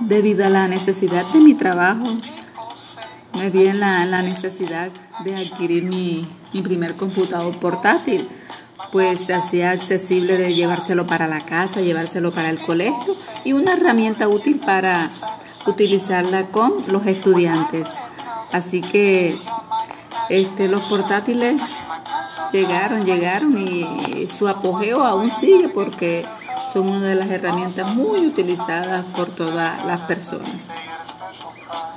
Debido a la necesidad de mi trabajo, me vi en la, necesidad de adquirir mi, mi, primer computador portátil, pues se hacía accesible de llevárselo para la casa, llevárselo para el colegio y una herramienta útil para utilizarla con los estudiantes. Así que este, los portátiles llegaron, llegaron y su apogeo aún sigue porque son una de las herramientas muy utilizadas por todas las personas.